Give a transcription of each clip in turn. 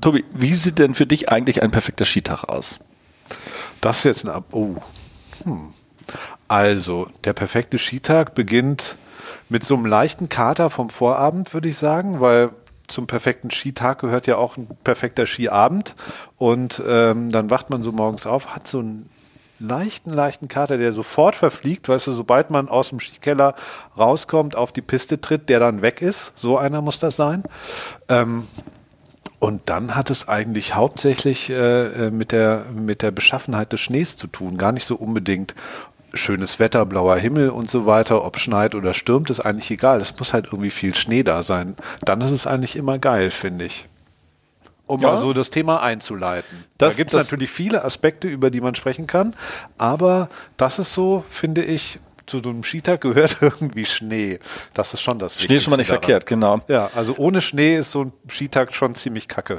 Tobi, wie sieht denn für dich eigentlich ein perfekter Skitag aus? Das ist jetzt ein. Ab oh. Hm. Also, der perfekte Skitag beginnt mit so einem leichten Kater vom Vorabend, würde ich sagen, weil zum perfekten Skitag gehört ja auch ein perfekter Skiabend. Und ähm, dann wacht man so morgens auf, hat so einen leichten, leichten Kater, der sofort verfliegt, weißt du, sobald man aus dem Skikeller rauskommt, auf die Piste tritt, der dann weg ist. So einer muss das sein. Ähm, und dann hat es eigentlich hauptsächlich äh, äh, mit, der, mit der Beschaffenheit des Schnees zu tun. Gar nicht so unbedingt schönes Wetter, blauer Himmel und so weiter. Ob schneit oder stürmt, ist eigentlich egal. Es muss halt irgendwie viel Schnee da sein. Dann ist es eigentlich immer geil, finde ich. Um ja. mal so das Thema einzuleiten. Das, da gibt es natürlich viele Aspekte, über die man sprechen kann. Aber das ist so, finde ich, zu so einem Skitag gehört irgendwie Schnee. Das ist schon das Schnee ist schon mal nicht daran. verkehrt, genau. Ja, also ohne Schnee ist so ein Skitag schon ziemlich kacke.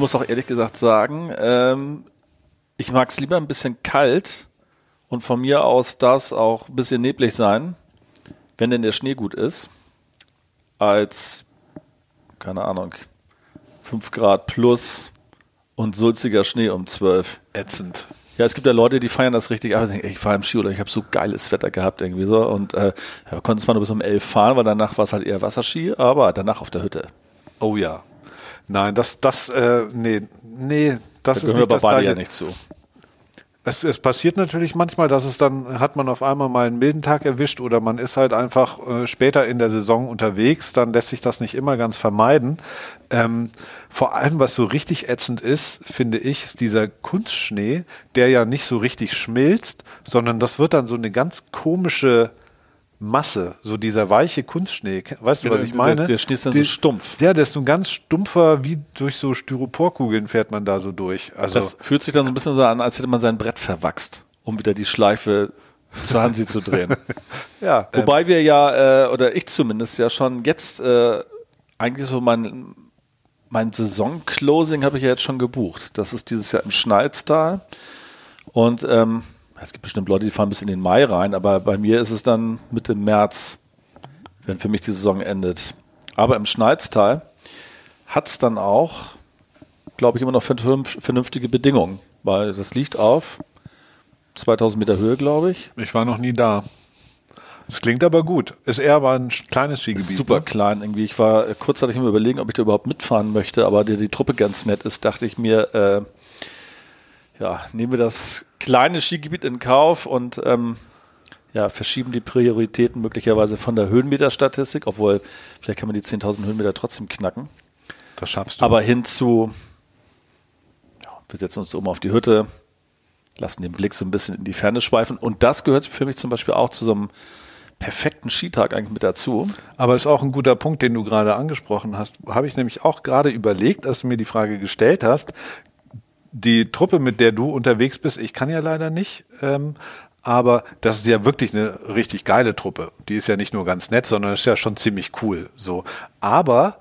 Muss auch ehrlich gesagt sagen, ähm, ich mag es lieber ein bisschen kalt und von mir aus darf es auch ein bisschen neblig sein, wenn denn der Schnee gut ist, als, keine Ahnung, 5 Grad plus und sulziger Schnee um 12. Ätzend. Ja, es gibt ja Leute, die feiern das richtig. Aber ich fahre im Skiurlaub, ich habe so geiles Wetter gehabt irgendwie so und äh, ja, konnte es mal nur bis um 11 fahren, weil danach war es halt eher Wasserski, aber danach auf der Hütte. Oh ja. Nein, das, das, äh, nee, nee, das da ist nicht das beide ja nicht zu. Es, es passiert natürlich manchmal, dass es dann, hat man auf einmal mal einen milden Tag erwischt oder man ist halt einfach äh, später in der Saison unterwegs, dann lässt sich das nicht immer ganz vermeiden. Ähm, vor allem, was so richtig ätzend ist, finde ich, ist dieser Kunstschnee, der ja nicht so richtig schmilzt, sondern das wird dann so eine ganz komische, Masse, so dieser weiche Kunstschnee. Weißt du, was ich meine? Der, der Schnee ist dann die, so stumpf. Ja, der ist so ein ganz stumpfer, wie durch so Styroporkugeln fährt man da so durch. Also das fühlt sich dann so ein bisschen so an, als hätte man sein Brett verwachst, um wieder die Schleife zu Hansi zu drehen. ja. Wobei ähm, wir ja, äh, oder ich zumindest ja schon jetzt äh, eigentlich so mein, mein Saison-Closing habe ich ja jetzt schon gebucht. Das ist dieses Jahr im Schnalztal. Und ähm, es gibt bestimmt Leute, die fahren bis in den Mai rein, aber bei mir ist es dann Mitte März, wenn für mich die Saison endet. Aber im Schneiztal hat es dann auch, glaube ich, immer noch vernünftige Bedingungen, weil das liegt auf 2000 Meter Höhe, glaube ich. Ich war noch nie da. Das klingt aber gut. Ist eher aber ein kleines Skigebiet. Super ne? klein irgendwie. Ich war kurzzeitig immer überlegen, ob ich da überhaupt mitfahren möchte, aber die, die Truppe ganz nett ist, dachte ich mir, äh, ja, nehmen wir das kleine Skigebiet in Kauf und ähm, ja, verschieben die Prioritäten möglicherweise von der Höhenmeterstatistik, obwohl vielleicht kann man die 10.000 Höhenmeter trotzdem knacken. Das schaffst du. Aber hin zu, ja, wir setzen uns oben auf die Hütte, lassen den Blick so ein bisschen in die Ferne schweifen und das gehört für mich zum Beispiel auch zu so einem perfekten Skitag eigentlich mit dazu. Aber ist auch ein guter Punkt, den du gerade angesprochen hast. Habe ich nämlich auch gerade überlegt, als du mir die Frage gestellt hast die Truppe, mit der du unterwegs bist, ich kann ja leider nicht, ähm, aber das ist ja wirklich eine richtig geile Truppe. Die ist ja nicht nur ganz nett, sondern ist ja schon ziemlich cool. So, aber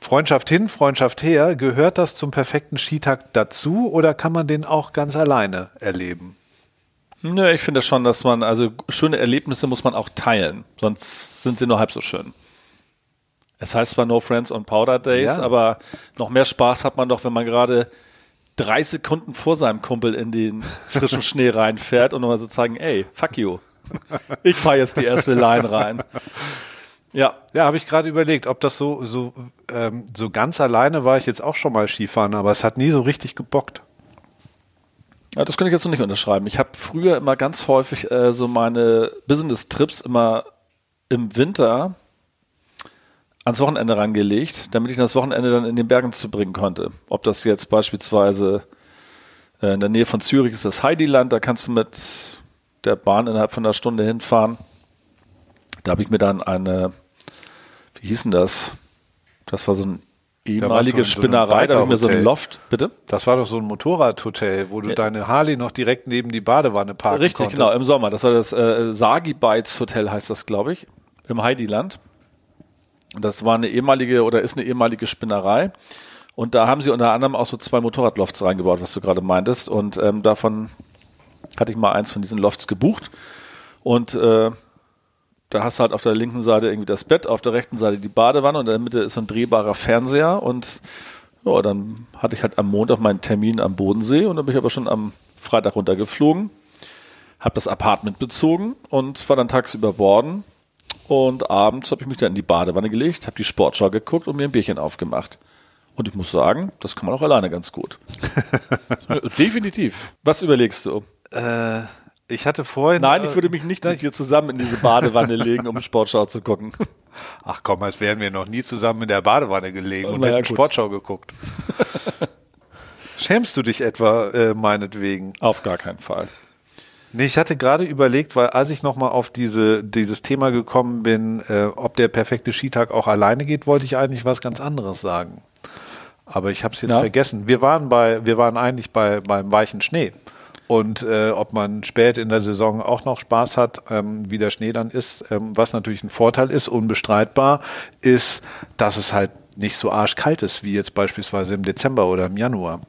Freundschaft hin, Freundschaft her, gehört das zum perfekten Skitag dazu oder kann man den auch ganz alleine erleben? Nö, ich finde schon, dass man, also schöne Erlebnisse muss man auch teilen, sonst sind sie nur halb so schön. Es heißt zwar No Friends on Powder Days, ja. aber noch mehr Spaß hat man doch, wenn man gerade drei Sekunden vor seinem Kumpel in den frischen Schnee reinfährt und nochmal so zeigen, ey, fuck you. Ich fahre jetzt die erste Line rein. Ja. Ja, habe ich gerade überlegt, ob das so, so, ähm, so ganz alleine war ich jetzt auch schon mal Skifahren, aber es hat nie so richtig gebockt. Ja, das könnte ich jetzt noch nicht unterschreiben. Ich habe früher immer ganz häufig äh, so meine Business-Trips immer im Winter ans Wochenende rangelegt, damit ich das Wochenende dann in den Bergen zu bringen konnte. Ob das jetzt beispielsweise äh, in der Nähe von Zürich ist das Heidiland, da kannst du mit der Bahn innerhalb von einer Stunde hinfahren. Da habe ich mir dann eine, wie hieß denn das? Das war so ein ehemalige Spinnerei, da habe ich mir so ein Loft, bitte? Das war doch so ein Motorradhotel, wo du ja. deine Harley noch direkt neben die Badewanne parken Richtig, konntest. genau, im Sommer. Das war das äh, Sagi Bites Hotel heißt das, glaube ich. im Heidiland. Das war eine ehemalige oder ist eine ehemalige Spinnerei. Und da haben sie unter anderem auch so zwei Motorradlofts reingebaut, was du gerade meintest. Und ähm, davon hatte ich mal eins von diesen Lofts gebucht. Und äh, da hast du halt auf der linken Seite irgendwie das Bett, auf der rechten Seite die Badewanne und in der Mitte ist so ein drehbarer Fernseher. Und ja, dann hatte ich halt am Montag meinen Termin am Bodensee und dann bin ich aber schon am Freitag runtergeflogen, habe das Apartment bezogen und war dann tagsüber borden. Und abends habe ich mich dann in die Badewanne gelegt, habe die Sportschau geguckt und mir ein Bierchen aufgemacht. Und ich muss sagen, das kann man auch alleine ganz gut. Definitiv. Was überlegst du? Äh, ich hatte vorhin. Nein, ich würde mich nicht mit dir zusammen in diese Badewanne legen, um Sportschau zu gucken. Ach komm, als wären wir noch nie zusammen in der Badewanne gelegen und Naja, hätten gut. Sportschau geguckt. Schämst du dich etwa äh, meinetwegen? Auf gar keinen Fall. Nee, ich hatte gerade überlegt, weil als ich nochmal auf diese, dieses Thema gekommen bin, äh, ob der perfekte Skitag auch alleine geht, wollte ich eigentlich was ganz anderes sagen. Aber ich habe es jetzt Ja. vergessen. Wir waren bei, wir waren eigentlich bei beim weichen Schnee. Und äh, ob man spät in der Saison auch noch Spaß hat, ähm, wie der Schnee dann ist, ähm, was natürlich ein Vorteil ist, unbestreitbar, ist, dass es halt nicht so arschkalt ist, wie jetzt beispielsweise im Dezember oder im Januar.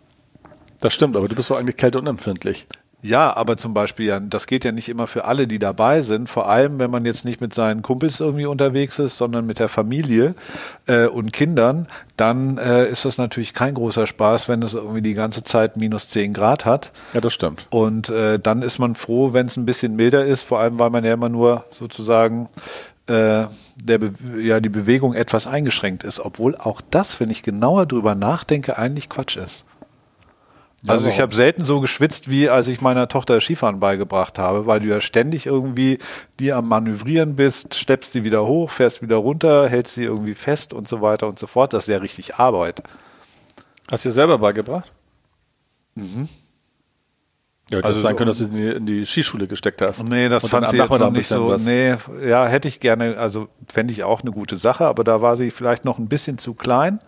Das stimmt, aber du bist doch eigentlich kälteunempfindlich. Ja, aber zum Beispiel, das geht ja nicht immer für alle, die dabei sind. Vor allem, wenn man jetzt nicht mit seinen Kumpels irgendwie unterwegs ist, sondern mit der Familie äh, und Kindern, dann äh, ist das natürlich kein großer Spaß, wenn es irgendwie die ganze Zeit minus 10 Grad hat. Ja, das stimmt. Und äh, dann ist man froh, wenn es ein bisschen milder ist, vor allem weil man ja immer nur sozusagen äh, der ja die Bewegung etwas eingeschränkt ist, obwohl auch das, wenn ich genauer drüber nachdenke, eigentlich Quatsch ist. Also ich habe selten so geschwitzt, wie als ich meiner Tochter Skifahren beigebracht habe, weil du ja ständig irgendwie die am Manövrieren bist, schleppst sie wieder hoch, fährst wieder runter, hältst sie irgendwie fest und so weiter und so fort. Das ist ja richtig Arbeit. Hast du dir selber beigebracht? Ja, hätte Also sein so- können, dass du in die, in die Skischule gesteckt hast. Nee, das Und fand sie jetzt noch nicht so. was. Nee, ja, hätte ich gerne, also fände ich auch eine gute Sache, aber da war sie vielleicht noch ein bisschen zu klein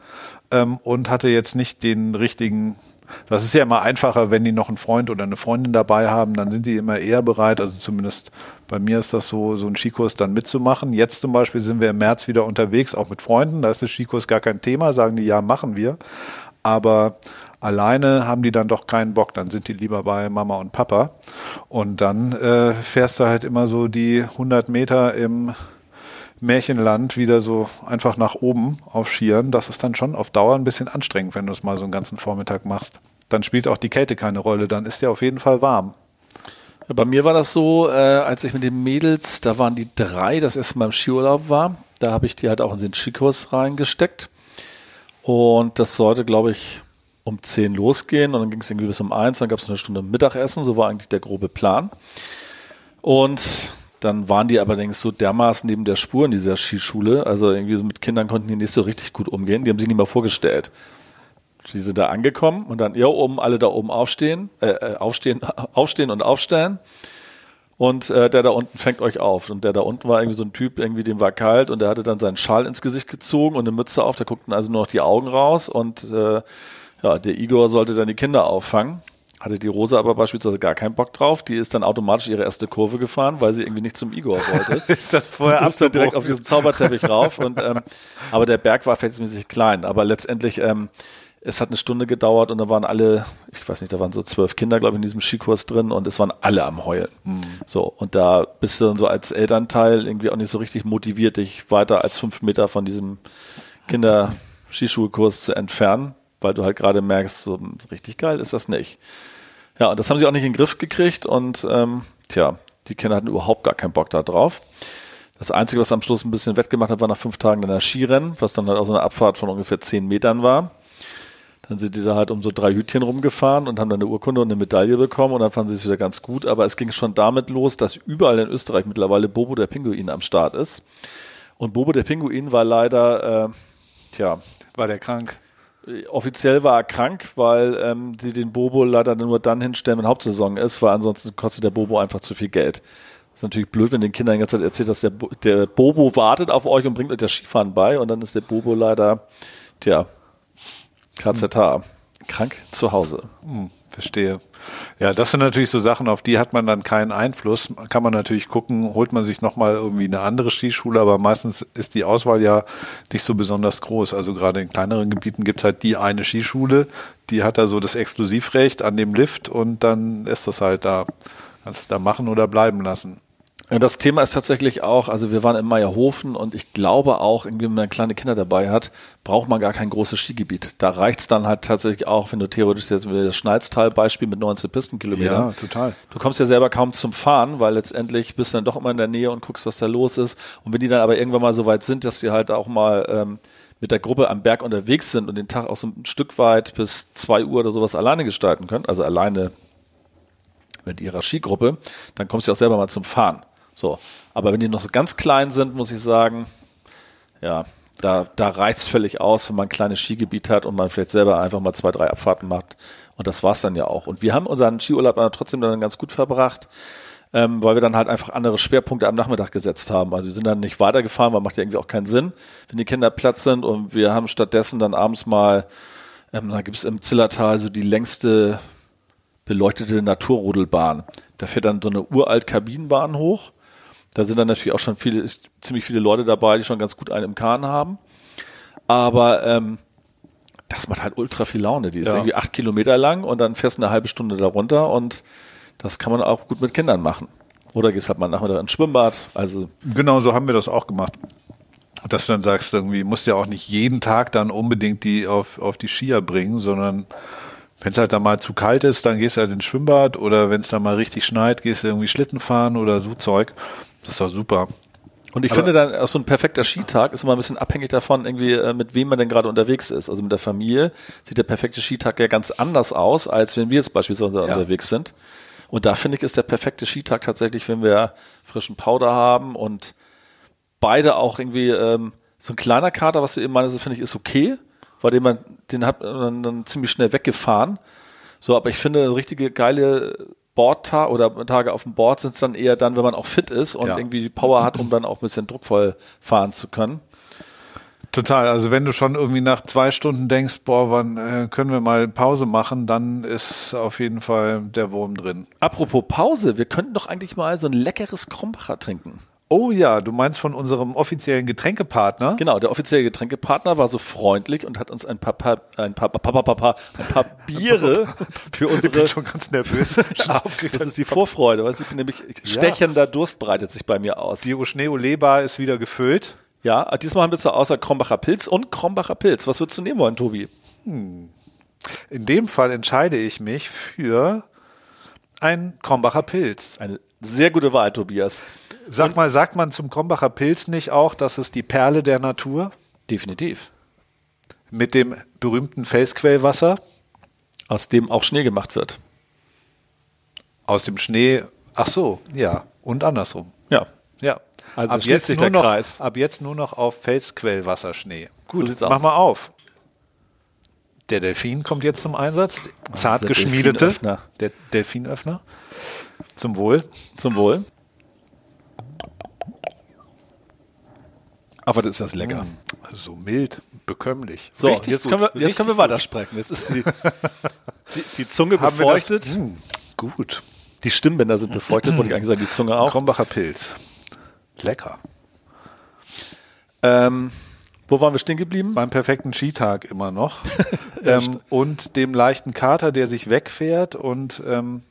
ähm, und hatte jetzt nicht den richtigen. Das ist ja immer einfacher, wenn die noch einen Freund oder eine Freundin dabei haben, dann sind die immer eher bereit, also zumindest bei mir ist das so, so einen Skikurs dann mitzumachen. Jetzt zum Beispiel sind wir im März wieder unterwegs, auch mit Freunden, da ist der Skikurs gar kein Thema, sagen die, ja, machen wir. Aber alleine haben die dann doch keinen Bock, dann sind die lieber bei Mama und Papa. Und dann äh, fährst du halt immer so die 100 Meter im Märchenland wieder so einfach nach oben auf Skiern. Das ist dann schon auf Dauer ein bisschen anstrengend, wenn du es mal so einen ganzen Vormittag machst. Dann spielt auch die Kälte keine Rolle, dann ist ja auf jeden Fall warm. Bei mir war das so, äh, als ich mit den Mädels, da waren die drei, das erste Mal im Skiurlaub war, da habe ich die halt auch in den Skikurs reingesteckt. Und das sollte, glaube ich, um 10 losgehen und dann ging es irgendwie bis um 1, dann gab es eine Stunde Mittagessen, so war eigentlich der grobe Plan. Und dann waren die allerdings so dermaßen neben der Spur in dieser Skischule, also irgendwie so mit Kindern konnten die nicht so richtig gut umgehen, die haben sich nicht mal vorgestellt. Die sind da angekommen und dann, ja, oben, alle da oben aufstehen, äh, äh, aufstehen, aufstehen und aufstellen. Und äh, der da unten fängt euch auf. Und der da unten war irgendwie so ein Typ, irgendwie dem war kalt und der hatte dann seinen Schal ins Gesicht gezogen und eine Mütze auf, da guckten also nur noch die Augen raus und äh, ja, der Igor sollte dann die Kinder auffangen. Hatte die Rosa aber beispielsweise gar keinen Bock drauf. Die ist dann automatisch ihre erste Kurve gefahren, weil sie irgendwie nicht zum Igor wollte. Ist das vorher ist dann direkt auf diesen Zauberteppich rauf. Und, ähm, aber der Berg war verhältnismäßig klein. Aber letztendlich, ähm, es hat eine Stunde gedauert und da waren alle, ich weiß nicht, da waren so zwölf Kinder, glaube ich, in diesem Skikurs drin und es waren alle am Heulen. So, und da bist du dann so als Elternteil irgendwie auch nicht so richtig motiviert, dich weiter als fünf Meter von diesem Kinder-Skischulkurs zu entfernen, weil du halt gerade merkst, so richtig geil ist das nicht. Ja, und das haben sie auch nicht in den Griff gekriegt und ähm, tja, die Kinder hatten überhaupt gar keinen Bock da drauf. Das Einzige, was am Schluss ein bisschen wettgemacht hat, war nach fünf Tagen dann das Skirennen, was dann halt auch so eine Abfahrt von ungefähr zehn Metern war. Dann sind die da halt um so drei Hütchen rumgefahren und haben dann eine Urkunde und eine Medaille bekommen und dann fanden sie es wieder ganz gut. Aber es ging schon damit los, dass überall in Österreich mittlerweile Bobo der Pinguin am Start ist. Und Bobo der Pinguin war leider, äh, tja, War der krank? Offiziell war er krank, weil ähm, sie den Bobo leider nur dann hinstellen, wenn Hauptsaison ist, weil ansonsten kostet der Bobo einfach zu viel Geld. Ist natürlich blöd, wenn den Kindern die ganze Zeit erzählt, dass der, Bo der Bobo wartet auf euch und bringt euch das Skifahren bei und dann ist der Bobo leider, tja, KZH, krank zu Hause. Verstehe. Ja, das sind natürlich so Sachen, auf die hat man dann keinen Einfluss. Kann man natürlich gucken, holt man sich nochmal irgendwie eine andere Skischule, aber meistens ist die Auswahl ja nicht so besonders groß. Also gerade in kleineren Gebieten gibt es halt die eine Skischule, die hat da so das Exklusivrecht an dem Lift und dann ist das halt da. Kannst du da machen oder bleiben lassen. Ja, das Thema ist tatsächlich auch, also wir waren in Meierhofen und ich glaube auch, wenn man kleine Kinder dabei hat, braucht man gar kein großes Skigebiet. Da reicht es dann halt tatsächlich auch, wenn du theoretisch jetzt das Schneiztal-Beispiel mit 19 Pistenkilometern. Ja, total. Du kommst ja selber kaum zum Fahren, weil letztendlich bist du dann doch immer in der Nähe und guckst, was da los ist. Und wenn die dann aber irgendwann mal so weit sind, dass die halt auch mal ähm, mit der Gruppe am Berg unterwegs sind und den Tag auch so ein Stück weit bis zwei Uhr oder sowas alleine gestalten können, also alleine mit ihrer Skigruppe, dann kommst du auch selber mal zum Fahren. So. Aber wenn die noch so ganz klein sind, muss ich sagen, ja, da, da reicht es völlig aus, wenn man ein kleines Skigebiet hat und man vielleicht selber einfach mal zwei, drei Abfahrten macht. Und das war's dann ja auch. Und wir haben unseren Skiurlaub dann trotzdem dann ganz gut verbracht, ähm, weil wir dann halt einfach andere Schwerpunkte am Nachmittag gesetzt haben. Also wir sind dann nicht weitergefahren, weil macht ja irgendwie auch keinen Sinn, wenn die Kinder Platz sind. Und wir haben stattdessen dann abends mal, ähm, da gibt es im Zillertal so die längste beleuchtete Naturrodelbahn. Da fährt dann so eine uralt Kabinenbahn hoch da sind dann natürlich auch schon viele, ziemlich viele Leute dabei, die schon ganz gut einen im Kahn haben. Aber ähm, das macht halt ultra viel Laune. Die ist ja. irgendwie acht Kilometer lang und dann fährst du eine halbe Stunde darunter und das kann man auch gut mit Kindern machen. Oder gehst halt mal nachmittag ins Schwimmbad. Also genau so haben wir das auch gemacht. Dass du dann sagst, irgendwie musst du ja auch nicht jeden Tag dann unbedingt die auf, auf die Skier bringen, sondern wenn es halt dann mal zu kalt ist, dann gehst du halt ins Schwimmbad oder wenn es dann mal richtig schneit, gehst du irgendwie Schlitten fahren oder so Zeug. Das ist doch super. Und ich Aber finde dann auch so ein perfekter Skitag ist immer ein bisschen abhängig davon, irgendwie, äh, mit wem man denn gerade unterwegs ist. Also mit der Familie sieht der perfekte Skitag ja ganz anders aus, als wenn wir jetzt beispielsweise ja. unterwegs sind. Und da finde ich, ist der perfekte Skitag tatsächlich, wenn wir frischen Powder haben und beide auch irgendwie, ähm, so ein kleiner Kater, was du eben meinst, finde ich, ist okay, weil den man, den hat man dann ziemlich schnell weggefahren. So, aber ich finde, eine richtige geile Bordtag oder Tage auf dem Board sind es dann eher dann, wenn man auch fit ist und ja. irgendwie die Power hat, um dann auch ein bisschen druckvoll fahren zu können. Total. Also wenn du schon irgendwie nach zwei Stunden denkst, boah, wann äh, können wir mal Pause machen, dann ist auf jeden Fall der Wurm drin. Apropos Pause, wir könnten doch eigentlich mal so ein leckeres Krombacher trinken. Oh ja, du meinst von unserem offiziellen Getränkepartner? Genau, der offizielle Getränkepartner war so freundlich und hat uns ein paar, paar ein paar, paar, paar, paar, ein paar Biere für unsere. Ich bin schon ganz nervös. das ist die Vorfreude, weil ich bin nämlich stechender ja. Durst breitet sich bei mir aus. Diro Schneeolebar ist wieder gefüllt. Ja, diesmal haben wir zur Außer Krombacher Pilz und Krombacher Pilz. Was würdest du nehmen wollen, Tobi? Hm. In dem Fall entscheide ich mich für ein Krombacher Pilz. Eine sehr gute Wahl, Tobias. Sag mal, sagt man zum Krombacher Pilz nicht auch, das ist die Perle der Natur? Definitiv. Mit dem berühmten Felsquellwasser? Aus dem auch Schnee gemacht wird. Aus dem Schnee, ach so, ja. Und andersrum. Ja. Ja. Also ab jetzt sich der noch, Kreis. Ab jetzt nur noch auf Felsquellwasserschnee. Gut, so mach mal auf. Der Delfin kommt jetzt zum Einsatz. Zart der geschmiedete. Delfinöffner. Der Delfinöffner. Zum Wohl. Zum Wohl. Aber das ist das lecker. Mm, so mild, bekömmlich. So, Richtig jetzt, können wir, jetzt können wir weitersprechen. Jetzt ist die, die, die Zunge Haben befeuchtet. Das, mm, gut. Die Stimmbänder sind befeuchtet, wollte ich eigentlich sagen, die Zunge auch. Krombacher Pilz. Lecker. Ähm, wo waren wir stehen geblieben? Beim perfekten Skitag immer noch. ähm, und dem leichten Kater, der sich wegfährt und ähm,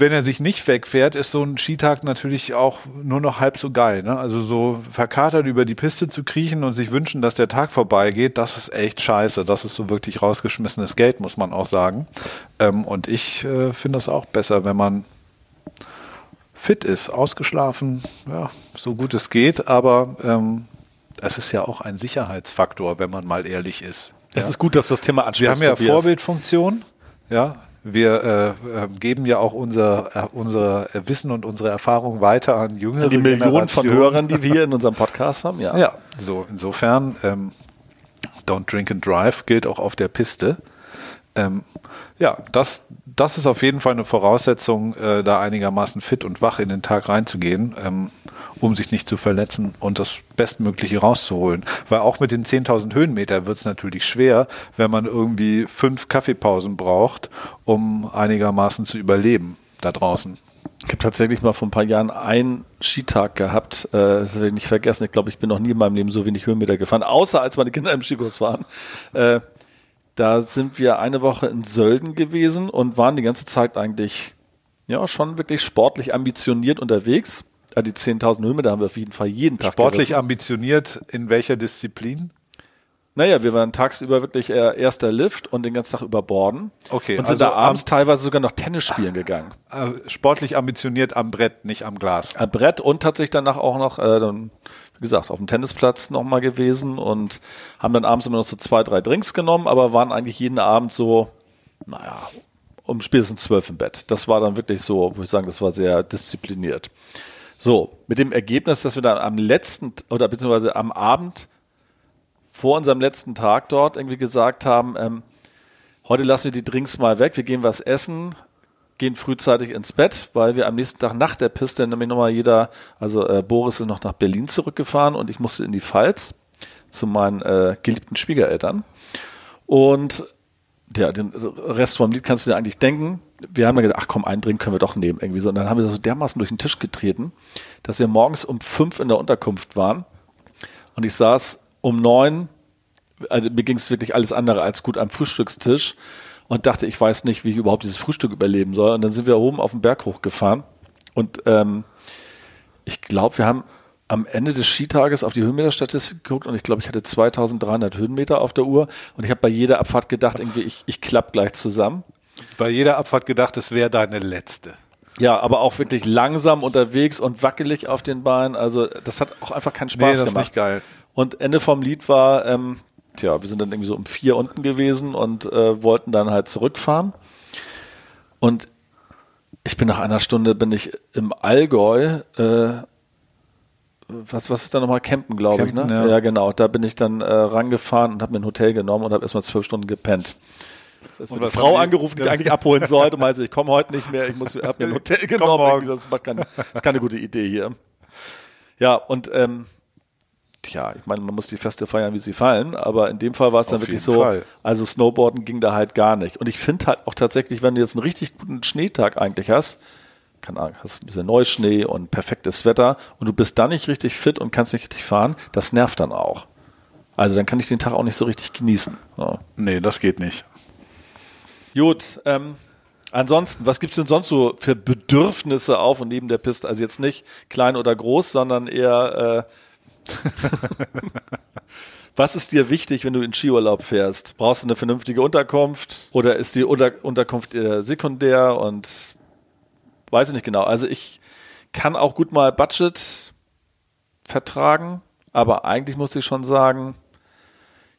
wenn er sich nicht wegfährt, ist so ein Skitag natürlich auch nur noch halb so geil. Ne? Also so verkatert über die Piste zu kriechen und sich wünschen, dass der Tag vorbeigeht, das ist echt scheiße. Das ist so wirklich rausgeschmissenes Geld, muss man auch sagen. Ähm, und ich äh, finde es auch besser, wenn man fit ist, ausgeschlafen, ja, so gut es geht, aber ähm, es ist ja auch ein Sicherheitsfaktor, wenn man mal ehrlich ist. Es ja? ist gut, dass du das Thema ansprichst. Wir haben ja Vorbildfunktion, ja, wir äh, geben ja auch unser, äh, unser Wissen und unsere Erfahrung weiter an jüngere Die Millionen von Hörern, die wir in unserem Podcast haben, ja. Ja, so insofern ähm, Don't Drink and Drive gilt auch auf der Piste. Ähm, ja, das, das ist auf jeden Fall eine Voraussetzung, äh, da einigermaßen fit und wach in den Tag reinzugehen. Ähm, um sich nicht zu verletzen und das Bestmögliche rauszuholen. Weil auch mit den 10.000 Höhenmeter wird es natürlich schwer, wenn man irgendwie fünf Kaffeepausen braucht, um einigermaßen zu überleben da draußen. Ich habe tatsächlich mal vor ein paar Jahren einen Skitag gehabt. Äh, das werde ich nicht vergessen. Ich glaube, ich bin noch nie in meinem Leben so wenig Höhenmeter gefahren, außer als meine Kinder im Skikurs waren. Äh, da sind wir eine Woche in Sölden gewesen und waren die ganze Zeit eigentlich ja schon wirklich sportlich ambitioniert unterwegs. Ja, die 10.000 Höhenmeter haben wir auf jeden Fall jeden Tag Sportlich gerissen. ambitioniert in welcher Disziplin? Naja, wir waren tagsüber wirklich eher erster Lift und den ganzen Tag über Borden. Okay. Und sind also da abends teilweise sogar noch Tennis spielen gegangen. Äh, sportlich ambitioniert am Brett, nicht am Glas. Am Brett und tatsächlich danach auch noch, äh, dann, wie gesagt, auf dem Tennisplatz nochmal gewesen und haben dann abends immer noch so zwei, drei Drinks genommen, aber waren eigentlich jeden Abend so, naja, um spätestens zwölf im Bett. Das war dann wirklich so, wo ich sagen, das war sehr diszipliniert. So, mit dem Ergebnis, dass wir dann am letzten oder beziehungsweise am Abend vor unserem letzten Tag dort irgendwie gesagt haben, ähm, heute lassen wir die Drinks mal weg, wir gehen was essen, gehen frühzeitig ins Bett, weil wir am nächsten Tag nach der Piste nämlich nochmal jeder, also äh, Boris ist noch nach Berlin zurückgefahren und ich musste in die Pfalz zu meinen äh, geliebten Schwiegereltern. Und ja, den Rest vom Lied kannst du dir eigentlich denken. Wir haben dann gedacht, ach komm, einen Drink können wir doch nehmen irgendwie so. Und dann haben wir so dermaßen durch den Tisch getreten, dass wir morgens um fünf in der Unterkunft waren. Und ich saß um neun, also mir ging es wirklich alles andere als gut am Frühstückstisch und dachte, ich weiß nicht, wie ich überhaupt dieses Frühstück überleben soll. Und dann sind wir oben auf den Berg hochgefahren und ähm, ich glaube, wir haben am Ende des Skitages auf die Höhenmeterstatistik geguckt und ich glaube, ich hatte 2300 Höhenmeter auf der Uhr und ich habe bei jeder Abfahrt gedacht, irgendwie, ich, ich klapp gleich zusammen. Bei jeder Abfahrt gedacht, es wäre deine letzte. Ja, aber auch wirklich langsam unterwegs und wackelig auf den Beinen. Also das hat auch einfach keinen Spaß nee, das gemacht. Ist nicht geil. Und Ende vom Lied war, ähm, tja, wir sind dann irgendwie so um vier unten gewesen und äh, wollten dann halt zurückfahren. Und ich bin nach einer Stunde bin ich im Allgäu, äh, was, was ist da nochmal? Campen, glaube ich, ne? Ja. ja. genau. Da bin ich dann äh, rangefahren und habe mir ein Hotel genommen und habe erstmal zwölf Stunden gepennt. Da ist eine Frau angerufen, die ich eigentlich abholen sollte und meinte, ich komme heute nicht mehr, ich muss, habe mir ein Hotel genommen. Das, macht keine, das ist keine gute Idee hier. Ja, und ähm, ja, ich meine, man muss die Feste feiern, wie sie fallen, aber in dem Fall war es dann Auf wirklich so, Fall. also Snowboarden ging da halt gar nicht. Und ich finde halt auch tatsächlich, wenn du jetzt einen richtig guten Schneetag eigentlich hast, kann, hast ein bisschen Neuschnee und perfektes Wetter und du bist dann nicht richtig fit und kannst nicht richtig fahren, das nervt dann auch. Also dann kann ich den Tag auch nicht so richtig genießen. Ja. Nee, das geht nicht. Gut, ähm, ansonsten, was gibt es denn sonst so für Bedürfnisse auf und neben der Piste? Also jetzt nicht klein oder groß, sondern eher äh, Was ist dir wichtig, wenn du in Skiurlaub fährst? Brauchst du eine vernünftige Unterkunft oder ist die Unter Unterkunft eher sekundär und weiß ich nicht genau. Also ich kann auch gut mal Budget vertragen, aber eigentlich muss ich schon sagen,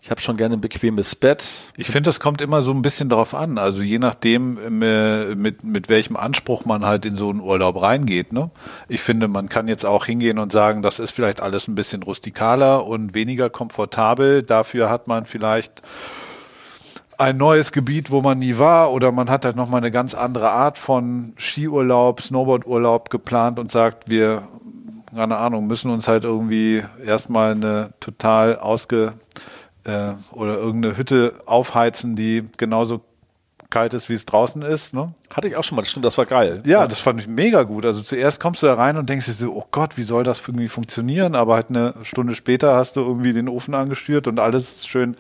ich habe schon gerne ein bequemes Bett. Ich finde, das kommt immer so ein bisschen darauf an. Also je nachdem, äh, mit, mit welchem Anspruch man halt in so einen Urlaub reingeht. Ne? Ich finde, man kann jetzt auch hingehen und sagen, das ist vielleicht alles ein bisschen rustikaler und weniger komfortabel. Dafür hat man vielleicht ein neues Gebiet, wo man nie war, oder man hat halt nochmal eine ganz andere Art von Skiurlaub, Snowboardurlaub geplant und sagt, wir, keine Ahnung, müssen uns halt irgendwie erstmal eine total ausge äh, oder irgendeine Hütte aufheizen, die genauso kalt ist, wie es draußen ist. Ne? Hatte ich auch schon mal, das stimmt, das war geil. Ja, ja, das fand ich mega gut. Also zuerst kommst du da rein und denkst dir so, oh Gott, wie soll das irgendwie funktionieren? Aber halt eine Stunde später hast du irgendwie den Ofen angestürzt und alles ist schön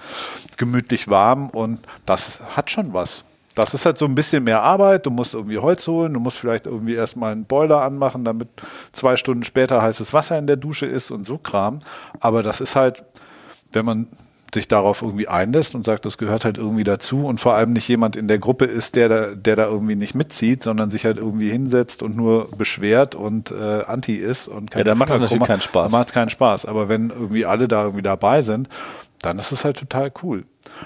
gemütlich warm und das hat schon was. Das ist halt so ein bisschen mehr Arbeit. Du musst irgendwie Holz holen, du musst vielleicht irgendwie erstmal einen Boiler anmachen, damit zwei Stunden später heißes Wasser in der Dusche ist und so Kram. Aber das ist halt, wenn man sich darauf irgendwie einlässt und sagt, das gehört halt irgendwie dazu und vor allem nicht jemand in der Gruppe ist, der da, der da irgendwie nicht mitzieht, sondern sich halt irgendwie hinsetzt und nur beschwert und äh, anti ist und kein Ja, dann macht das natürlich keinen Spaß. Macht keinen Spaß. Aber wenn irgendwie alle da irgendwie dabei sind, dann ist es halt total cool.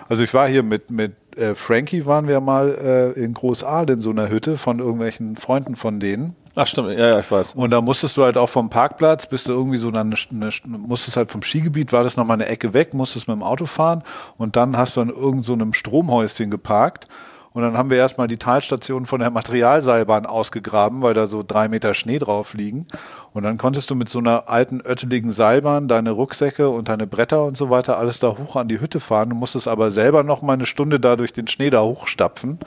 Also ich war hier mit, mit äh, Frankie waren wir mal äh, in Groß Aal in so einer Hütte von irgendwelchen Freunden von denen Ach stimmt, ja, ja, ich weiß. Und da musstest du halt auch vom Parkplatz, bist du irgendwie so dann, eine, musstest halt vom Skigebiet, war das nochmal eine Ecke weg, musstest mit dem Auto fahren und dann hast du an irgendeinem so Stromhäuschen geparkt Und dann haben wir erstmal die Talstation von der Materialseilbahn ausgegraben, weil da so drei Meter Schnee drauf liegen. Und dann konntest du mit so einer alten, ötteligen Seilbahn deine Rucksäcke und deine Bretter und so weiter alles da hoch an die Hütte fahren. Du musstest aber selber noch mal eine Stunde da durch den Schnee da hochstapfen.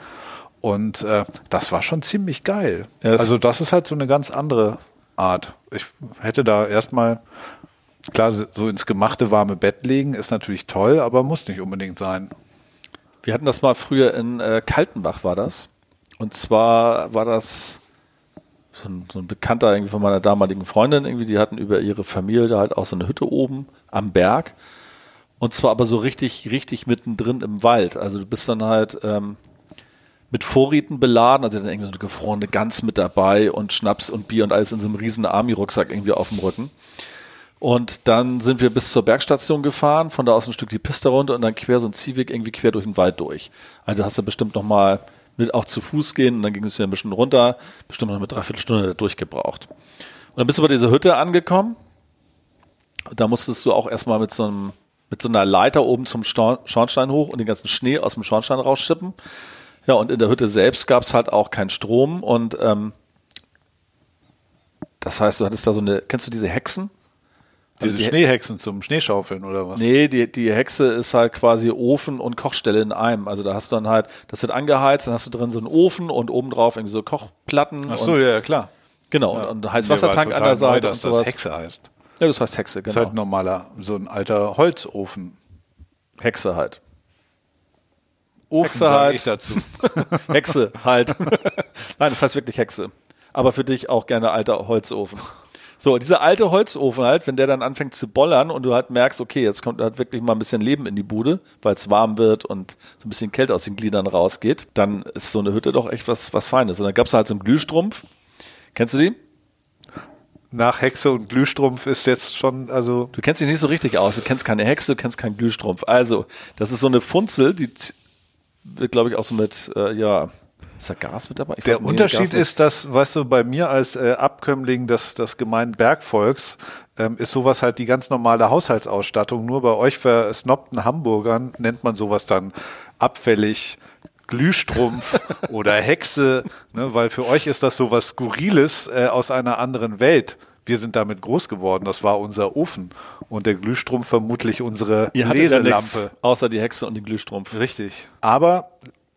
Und äh, das war schon ziemlich geil. Das also das ist halt so eine ganz andere Art. Ich hätte da erstmal, klar, so ins gemachte warme Bett legen ist natürlich toll, aber muss nicht unbedingt sein. Wir hatten das mal früher in äh, Kaltenbach, war das. Und zwar war das so ein, so ein Bekannter irgendwie von meiner damaligen Freundin, irgendwie, die hatten über ihre Familie da halt auch so eine Hütte oben am Berg. Und zwar aber so richtig, richtig mittendrin im Wald. Also du bist dann halt ähm, mit Vorräten beladen, also dann irgendwie so eine gefrorene Gans mit dabei und Schnaps und Bier und alles in so einem riesen Army-Rucksack irgendwie auf dem Rücken. Und dann sind wir bis zur Bergstation gefahren, von da aus ein Stück die Piste runter und dann quer so ein Ziehweg irgendwie quer durch den Wald durch. Also hast du bestimmt noch mal mit auch zu Fuß gehen und dann ging es wieder ein bisschen runter, bestimmt noch mit dreiviertel Stunde da durchgebraucht. Und dann bist du bei dieser Hütte angekommen. Da musstest du auch erstmal mit so einem mit so einer Leiter oben zum Schornstein hoch und den ganzen Schnee aus dem Schornstein rausschippen. Ja, und in der Hütte selbst gab es halt auch keinen Strom und ähm, das heißt, du hattest da so eine, kennst du diese Hexen? Diese die- Schneehexen zum Schneeschaufeln oder was? Nee, die, die Hexe ist halt quasi Ofen und Kochstelle in einem. Also da hast du dann halt, das wird angeheizt, dann hast du drin so einen Ofen und obendrauf irgendwie so Kochplatten. Ach so, und, ja, ja, klar. Genau, Ja. und ein Heißwassertank an der total neu, Seite dass und sowas. das Hexe heißt. Ja, das heißt Hexe, Das genau. ist halt ein normaler, so ein alter Holzofen. Hexe halt. Ofen Hexe halt. ich dazu. Hexe halt. Nein, das heißt wirklich Hexe. Aber für dich auch gerne alter Holzofen. So, dieser alte Holzofen halt, wenn der dann anfängt zu bollern und du halt merkst, okay, jetzt kommt halt wirklich mal ein bisschen Leben in die Bude, weil es warm wird und so ein bisschen Kälte aus den Gliedern rausgeht, dann ist so eine Hütte doch echt was, was Feines. Und dann gab es halt so einen Glühstrumpf. Kennst du die? Nach Hexe und Glühstrumpf ist jetzt schon, also Du kennst dich nicht so richtig aus. Du kennst keine Hexe, du kennst keinen Glühstrumpf. Also, das ist so eine Funzel, die glaube ich, auch so mit, äh, ja, ist da Gas mit dabei? Ich Der Unterschied ist, dass, weißt du, bei mir als äh, Abkömmling des, des gemeinen Bergvolks ähm, ist sowas halt die ganz normale Haushaltsausstattung. Nur bei euch versnobten Hamburgern nennt man sowas dann abfällig Glühstrumpf oder Hexe, ne, weil für euch ist das sowas Skurriles äh, aus einer anderen Welt. Wir sind damit groß geworden. Das war unser Ofen und der Glühstrumpf vermutlich unsere Ihr ja Leselampe. nix, außer die Hexe und den Glühstrumpf. Richtig. Aber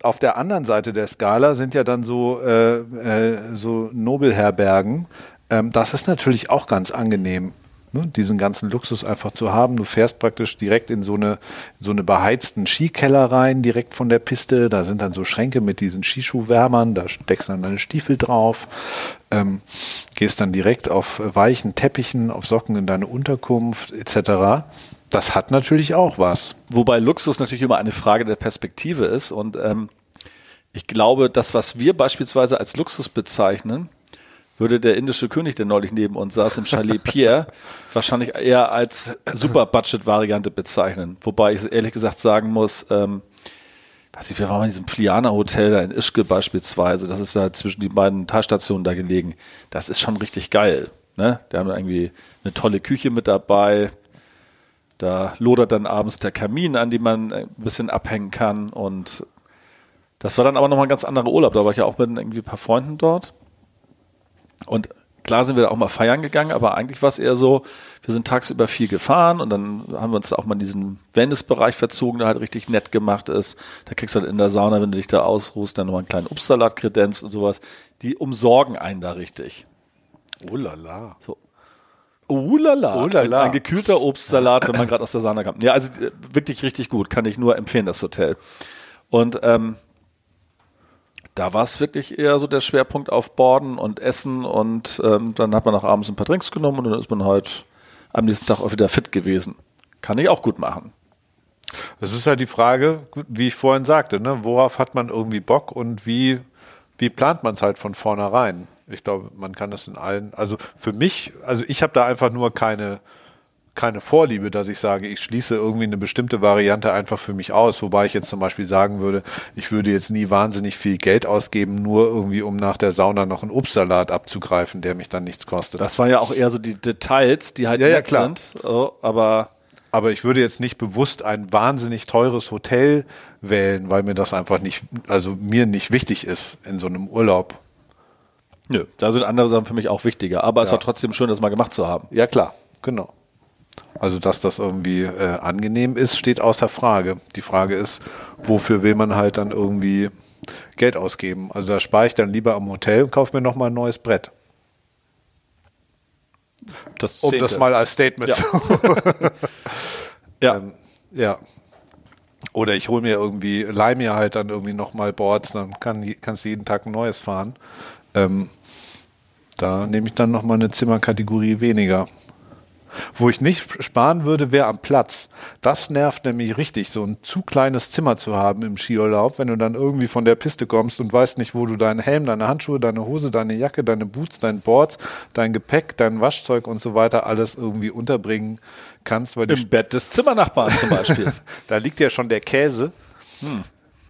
auf der anderen Seite der Skala sind ja dann so, äh, äh, so Nobelherbergen. Ähm, das ist natürlich auch ganz angenehm, ne? diesen ganzen Luxus einfach zu haben. Du fährst praktisch direkt in so eine, so eine beheizten Skikeller rein, direkt von der Piste. Da sind dann so Schränke mit diesen Skischuhwärmern, da steckst dann deine Stiefel drauf. Ähm, gehst dann direkt auf weichen Teppichen, auf Socken in deine Unterkunft etc. Das hat natürlich auch was. Wobei Luxus natürlich immer eine Frage der Perspektive ist. Und ähm, ich glaube, das, was wir beispielsweise als Luxus bezeichnen, würde der indische König, der neulich neben uns saß, im Chalet Pierre, wahrscheinlich eher als Super-Budget-Variante bezeichnen. Wobei ich ehrlich gesagt sagen muss, ähm, weiß ich, wir waren mal in diesem Fliana-Hotel da in Ischke beispielsweise. Das ist da zwischen die beiden Talstationen da gelegen. Das ist schon richtig geil. Ne? Da haben wir irgendwie eine tolle Küche mit dabei. Da lodert dann abends der Kamin, an dem man ein bisschen abhängen kann. Und das war dann aber nochmal ein ganz anderer Urlaub. Da war ich ja auch mit irgendwie ein paar Freunden dort. Und klar sind wir da auch mal feiern gegangen, aber eigentlich war es eher so, wir sind tagsüber viel gefahren und dann haben wir uns auch mal in diesen Wellnessbereich verzogen, der halt richtig nett gemacht ist. Da kriegst du halt in der Sauna, wenn du dich da ausruhst, dann nochmal einen kleinen Obstsalat kredenzt und sowas. Die umsorgen einen da richtig. Oh la la. So. Oh la la. Oh la la. Ein, gekühlter Obstsalat, wenn man gerade aus der Sauna kam. Ja, also äh, wirklich richtig gut. Kann ich nur empfehlen, das Hotel. Und ähm, da war es wirklich eher so der Schwerpunkt auf Borden und Essen und ähm, dann hat man auch abends ein paar Drinks genommen und dann ist man halt am nächsten Tag auch wieder fit gewesen. Kann ich auch gut machen. Das ist halt die Frage, wie ich vorhin sagte, ne? worauf hat man irgendwie Bock und wie, wie plant man es halt von vornherein? Ich glaube, man kann das in allen, also für mich, also ich habe da einfach nur keine, keine Vorliebe, dass ich sage, ich schließe irgendwie eine bestimmte Variante einfach für mich aus, wobei ich jetzt zum Beispiel sagen würde, ich würde jetzt nie wahnsinnig viel Geld ausgeben, nur irgendwie um nach der Sauna noch einen Obstsalat abzugreifen, der mich dann nichts kostet. Das waren ja auch eher so die Details, die halt Ja, ja, nett klar. sind. Oh, aber Aber ich würde jetzt nicht bewusst ein wahnsinnig teures Hotel wählen, weil mir das einfach nicht, also mir nicht wichtig ist in so einem Urlaub. Nö, da sind andere Sachen für mich auch wichtiger. Aber es Ja. war trotzdem schön, das mal gemacht zu haben. Ja, klar, genau. Also, dass das irgendwie äh, angenehm ist, steht außer Frage. Die Frage ist, wofür will man halt dann irgendwie Geld ausgeben? Also, da spare ich dann lieber am Hotel und kaufe mir nochmal ein neues Brett. Das Um das mal als Statement Ja. zu Ja, Ähm, ja. Oder ich hole mir irgendwie, leih mir halt dann irgendwie nochmal Boards, dann kann, kannst du jeden Tag ein neues fahren. Ähm, da nehme ich dann nochmal eine Zimmerkategorie weniger. Wo ich nicht sparen würde, wäre am Platz. Das nervt nämlich richtig, so ein zu kleines Zimmer zu haben im Skiurlaub, wenn du dann irgendwie von der Piste kommst und weißt nicht, wo du deinen Helm, deine Handschuhe, deine Hose, deine Jacke, deine Boots, dein Boards, dein Gepäck, dein Waschzeug und so weiter alles irgendwie unterbringen kannst, weil im Bett des Zimmernachbarn zum Beispiel. da liegt ja schon der Käse.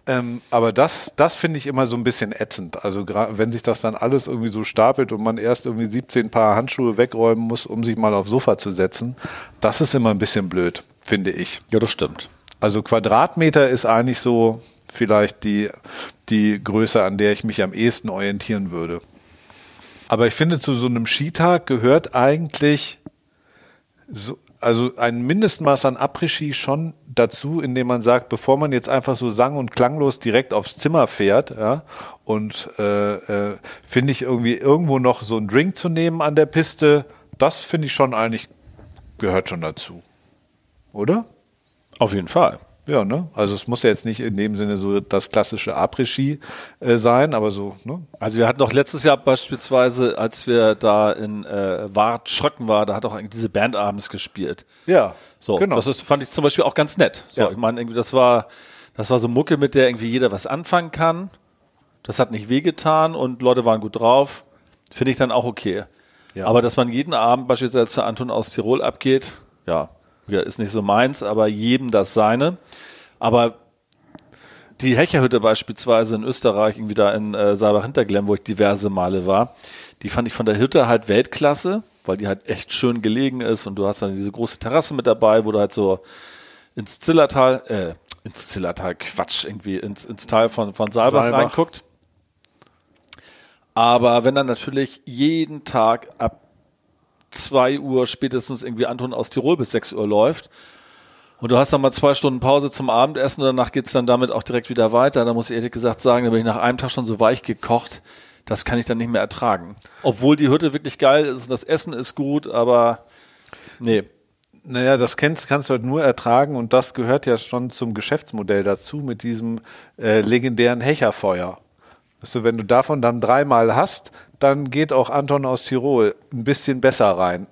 Ähm, aber das, das finde ich immer so ein bisschen ätzend. Also wenn sich das dann alles irgendwie so stapelt und man erst irgendwie 17 Paar Handschuhe wegräumen muss, um sich mal aufs Sofa zu setzen, das ist immer ein bisschen blöd, finde ich. ja, das stimmt. Also Quadratmeter ist eigentlich so vielleicht die, die Größe, an der ich mich am ehesten orientieren würde. Aber ich finde, zu so einem Skitag gehört eigentlich so, also ein Mindestmaß an Après-Ski schon dazu, indem man sagt, bevor man jetzt einfach so sang- und klanglos direkt aufs Zimmer fährt, ja, und äh, äh, finde ich irgendwie irgendwo noch so einen Drink zu nehmen an der Piste, das finde ich schon eigentlich gehört schon dazu. Oder? Auf jeden Fall. Ja, ne? Also es muss ja jetzt nicht in dem Sinne so das klassische Après-Ski äh, sein, aber so, ne? Also wir hatten doch letztes Jahr beispielsweise, als wir da in äh, Wart Schröcken war, da hat auch eigentlich diese Band abends gespielt. Ja, So, genau. das ist, fand ich zum Beispiel auch ganz nett. So, Ja. ich meine, irgendwie, das war, das war so Mucke, mit der irgendwie jeder was anfangen kann. Das hat nicht wehgetan und Leute waren gut drauf. Finde ich dann auch okay. Ja. Aber dass man jeden Abend beispielsweise zu Anton aus Tirol abgeht, ja, ja, ist nicht so meins, aber jedem das seine. Aber die Hecherhütte beispielsweise in Österreich, irgendwie da in äh, Saalbach-Hinterglemm, wo ich diverse Male war, die fand ich von der Hütte halt Weltklasse, weil die halt echt schön gelegen ist und du hast dann diese große Terrasse mit dabei, wo du halt so ins Zillertal, äh, ins Zillertal, Quatsch, irgendwie ins, ins Tal von, von Saalbach, Saalbach. reinguckt. Aber wenn dann natürlich jeden Tag ab 2 Uhr spätestens irgendwie Anton aus Tirol bis 6 Uhr läuft und du hast dann mal zwei Stunden Pause zum Abendessen und danach geht's dann damit auch direkt wieder weiter, da muss ich ehrlich gesagt sagen, da bin ich nach einem Tag schon so weich gekocht, das kann ich dann nicht mehr ertragen. Obwohl die Hütte wirklich geil ist und das Essen ist gut, aber nee. Naja, das kennst, kannst du halt nur ertragen und das gehört ja schon zum Geschäftsmodell dazu mit diesem äh, legendären Hecherfeuer. Weißt du, wenn du davon dann dreimal hast, dann geht auch Anton aus Tirol ein bisschen besser rein.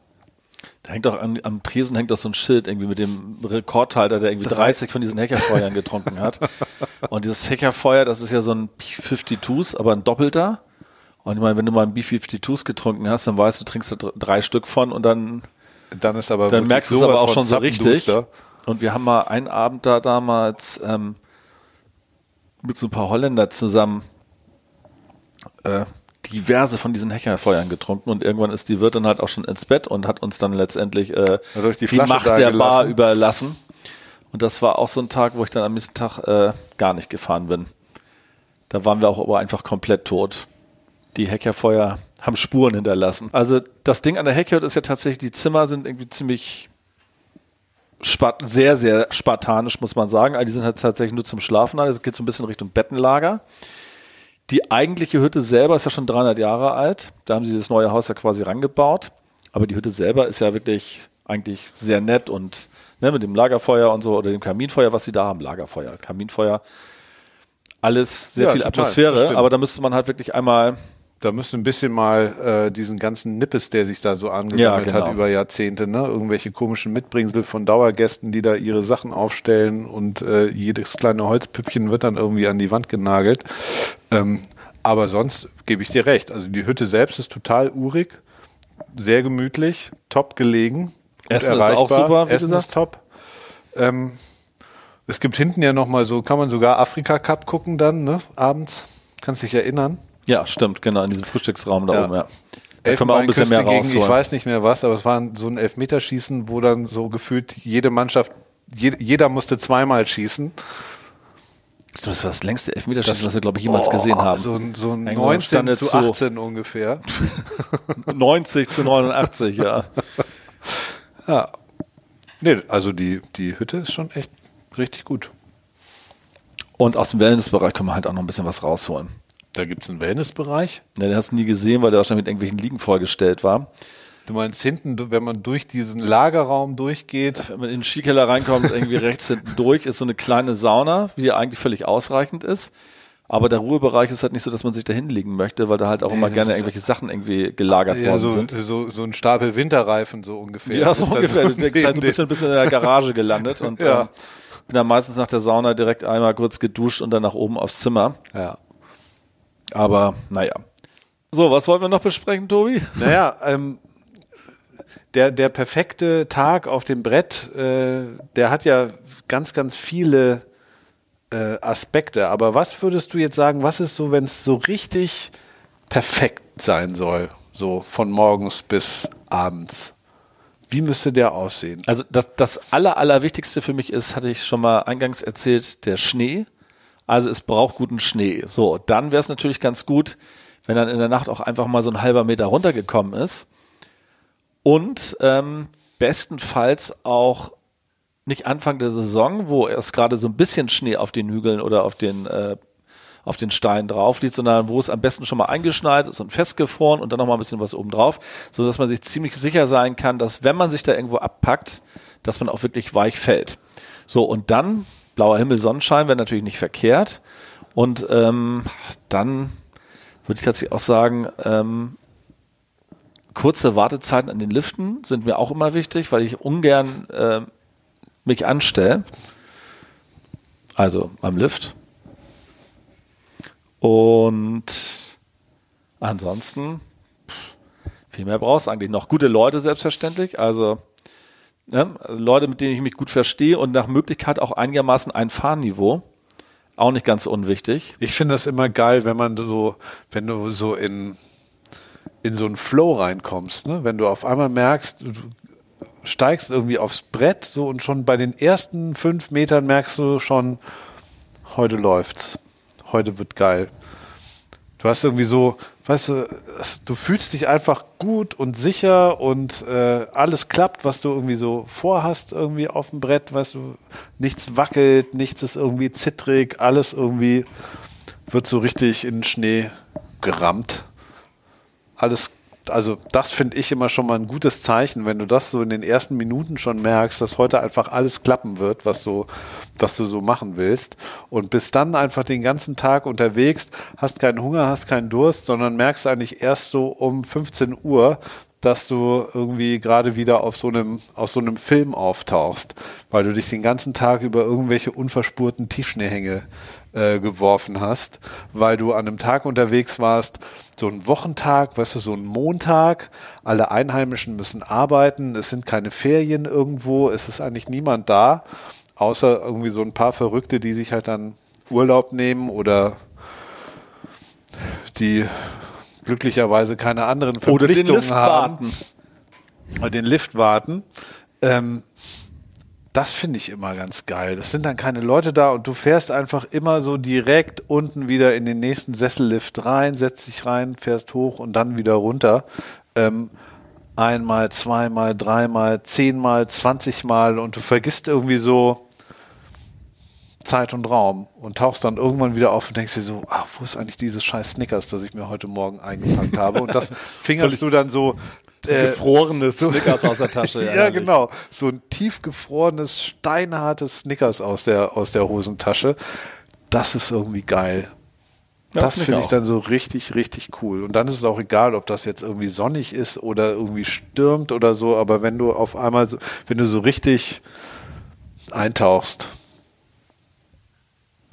Da hängt doch am, am Tresen hängt doch so ein Schild irgendwie mit dem Rekordhalter, der irgendwie 30 von diesen Hecherfeuern getrunken hat. Und dieses Hecherfeuer, das ist ja so ein B-52s, aber ein doppelter. Und ich meine, wenn du mal ein B-52s getrunken hast, dann weißt du, trinkst du dr- drei Stück von und dann, Dann ist aber dann merkst du es aber auch schon so richtig. Und wir haben mal einen Abend da damals ähm, mit so ein paar Holländer zusammen äh, diverse von diesen Hecherfeuern getrunken und irgendwann ist die Wirtin halt auch schon ins Bett und hat uns dann letztendlich äh, euch die die, Macht der Bar gelassen? überlassen. Und das war auch so ein Tag, wo ich dann am nächsten Tag äh, gar nicht gefahren bin. Da waren wir auch aber einfach komplett tot. Die Heckerfeuer haben Spuren hinterlassen. Also das Ding an der Hecke ist ja tatsächlich, die Zimmer sind irgendwie ziemlich sehr, sehr spartanisch, muss man sagen. Also die sind halt tatsächlich nur zum Schlafen. Es geht so ein bisschen Richtung Bettenlager. Die eigentliche Hütte selber ist ja schon 300 Jahre alt. Da haben sie das neue Haus ja quasi rangebaut. Aber die Hütte selber ist ja wirklich eigentlich sehr nett und ne, mit dem Lagerfeuer und so oder dem Kaminfeuer, was sie da haben. Lagerfeuer, Kaminfeuer. Alles sehr Ja, viel total, Atmosphäre, aber da müsste man halt wirklich einmal Da müsste ein bisschen mal äh, diesen ganzen Nippes, der sich da so angesammelt Ja, genau. hat über Jahrzehnte, ne? Irgendwelche komischen Mitbringsel von Dauergästen, die da ihre Sachen aufstellen und äh, jedes kleine Holzpüppchen wird dann irgendwie an die Wand genagelt. Ähm, aber sonst gebe ich dir recht. Also die Hütte selbst ist total urig, sehr gemütlich, top gelegen. Essen ist auch super, wie Essen gesagt. ist top. Ähm, es gibt hinten ja nochmal so, kann man sogar Afrika Cup gucken dann, ne? Abends. Kannst dich erinnern. Ja, stimmt, genau, in diesem Frühstücksraum da Ja. oben, ja. Da können wir auch ein bisschen mehr gegen, rausholen. Ich weiß nicht mehr was, aber es war so ein Elfmeterschießen, wo dann so gefühlt jede Mannschaft, je, jeder musste zweimal schießen. Das war das längste Elfmeterschießen, was wir, glaube ich, jemals gesehen haben. So, ein- so ein Irgendwo 19 stande zu zu- 18 ungefähr. 90 zu 89, ja. Ja. Nee, also die, die Hütte ist schon echt richtig gut. Und aus dem Wellnessbereich können wir halt auch noch ein bisschen was rausholen. Da gibt es einen Wellnessbereich. Ne, den hast du nie gesehen, weil der wahrscheinlich mit irgendwelchen Liegen vollgestellt war. Du meinst hinten, du- wenn man durch diesen Lagerraum durchgeht, Wenn man in den Skikeller reinkommt, irgendwie rechts hinten durch, ist so eine kleine Sauna, die eigentlich völlig ausreichend ist. Aber der Ruhebereich ist halt nicht so, dass man sich da hinlegen möchte, weil da halt auch immer gerne irgendwelche Sachen irgendwie gelagert ja, worden so, sind. so, so ein Stapel Winterreifen so ungefähr. Ja, so ungefähr. Du denkst halt, du bist ein bisschen in der Garage gelandet und Ja. ähm, bin dann meistens nach der Sauna direkt einmal kurz geduscht und dann nach oben aufs Zimmer. Ja. Aber naja. So, was wollen wir noch besprechen, Tobi? Naja, ähm, der, der perfekte Tag auf dem Brett, äh, der hat ja ganz, ganz viele äh, Aspekte. Aber was würdest du jetzt sagen, was ist so, wenn es so richtig perfekt sein soll? So von morgens bis abends. Wie müsste der aussehen? Also das, das Aller, Allerwichtigste für mich ist, hatte ich schon mal eingangs erzählt, der Schnee. Also es braucht guten Schnee. So, dann wäre es natürlich ganz gut, wenn dann in der Nacht auch einfach mal so ein halber Meter runtergekommen ist. Und ähm, bestenfalls auch nicht Anfang der Saison, wo erst gerade so ein bisschen Schnee auf den Hügeln oder auf den äh, den Steinen drauf liegt, sondern wo es am besten schon mal eingeschneit ist und festgefroren und dann noch mal ein bisschen was oben drauf, so dass man sich ziemlich sicher sein kann, dass wenn man sich da irgendwo abpackt, dass man auch wirklich weich fällt. So und dann blauer Himmel, Sonnenschein wäre natürlich nicht verkehrt und ähm, dann würde ich tatsächlich auch sagen, ähm, kurze Wartezeiten an den Liften sind mir auch immer wichtig, weil ich ungern äh, mich anstelle. Also am Lift. Und ansonsten, viel mehr brauchst du eigentlich noch. Gute Leute selbstverständlich, also ne, Leute, mit denen ich mich gut verstehe und nach Möglichkeit auch einigermaßen ein Fahrniveau. Auch nicht ganz unwichtig. Ich finde das immer geil, wenn man so, wenn du so in, in so einen Flow reinkommst, ne? wenn du auf einmal merkst, du steigst irgendwie aufs Brett so und schon bei den ersten fünf Metern merkst du schon, heute läuft's, heute wird geil. Du hast irgendwie so, weißt du, du fühlst dich einfach gut und sicher und äh, alles klappt, was du irgendwie so vorhast, irgendwie auf dem Brett, weißt du, nichts wackelt, nichts ist irgendwie zittrig, alles irgendwie wird so richtig in den Schnee gerammt. Alles, also das finde ich immer schon mal ein gutes Zeichen, wenn du das so in den ersten Minuten schon merkst, dass heute einfach alles klappen wird, was du, was du so machen willst. Und bist dann einfach den ganzen Tag unterwegs, hast keinen Hunger, hast keinen Durst, sondern merkst eigentlich erst so um 15 Uhr, dass du irgendwie gerade wieder auf so einem, auf so einem Film auftauchst, weil du dich den ganzen Tag über irgendwelche unverspurten Tiefschneehänge äh, geworfen hast, weil du an einem Tag unterwegs warst, so ein Wochentag, weißt du, so ein Montag, alle Einheimischen müssen arbeiten, es sind keine Ferien irgendwo, es ist eigentlich niemand da, außer irgendwie so ein paar Verrückte, die sich halt dann Urlaub nehmen oder die glücklicherweise keine anderen Oder den Verpflichtungen Lift haben warten. oder den Lift warten. Ähm, das finde ich immer ganz geil. Es sind dann keine Leute da und du fährst einfach immer so direkt unten wieder in den nächsten Sessellift rein, setzt dich rein, fährst hoch und dann wieder runter. Ähm, einmal, zweimal, dreimal, zehnmal, zwanzigmal und du vergisst irgendwie so Zeit und Raum und tauchst dann irgendwann wieder auf und denkst dir so, ah, wo ist eigentlich dieses scheiß Snickers, das ich mir heute Morgen eingepackt habe? Und das fingerst du dann so äh, Gefrorenes Snickers aus der Tasche. ja, herrlich. genau. So ein tiefgefrorenes, steinhartes Snickers aus der, aus der Hosentasche. Das ist irgendwie geil. Ja, das find ich finde ich auch. dann so richtig, richtig cool. Und dann ist es auch egal, ob das jetzt irgendwie sonnig ist oder irgendwie stürmt oder so. Aber wenn du auf einmal, so, wenn du so richtig eintauchst,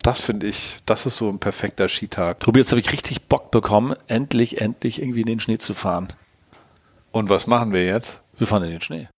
das finde ich, das ist so ein perfekter Skitag. Tobi, jetzt habe ich richtig Bock bekommen, endlich, endlich irgendwie in den Schnee zu fahren. Und was machen wir jetzt? Wir fahren in den Schnee.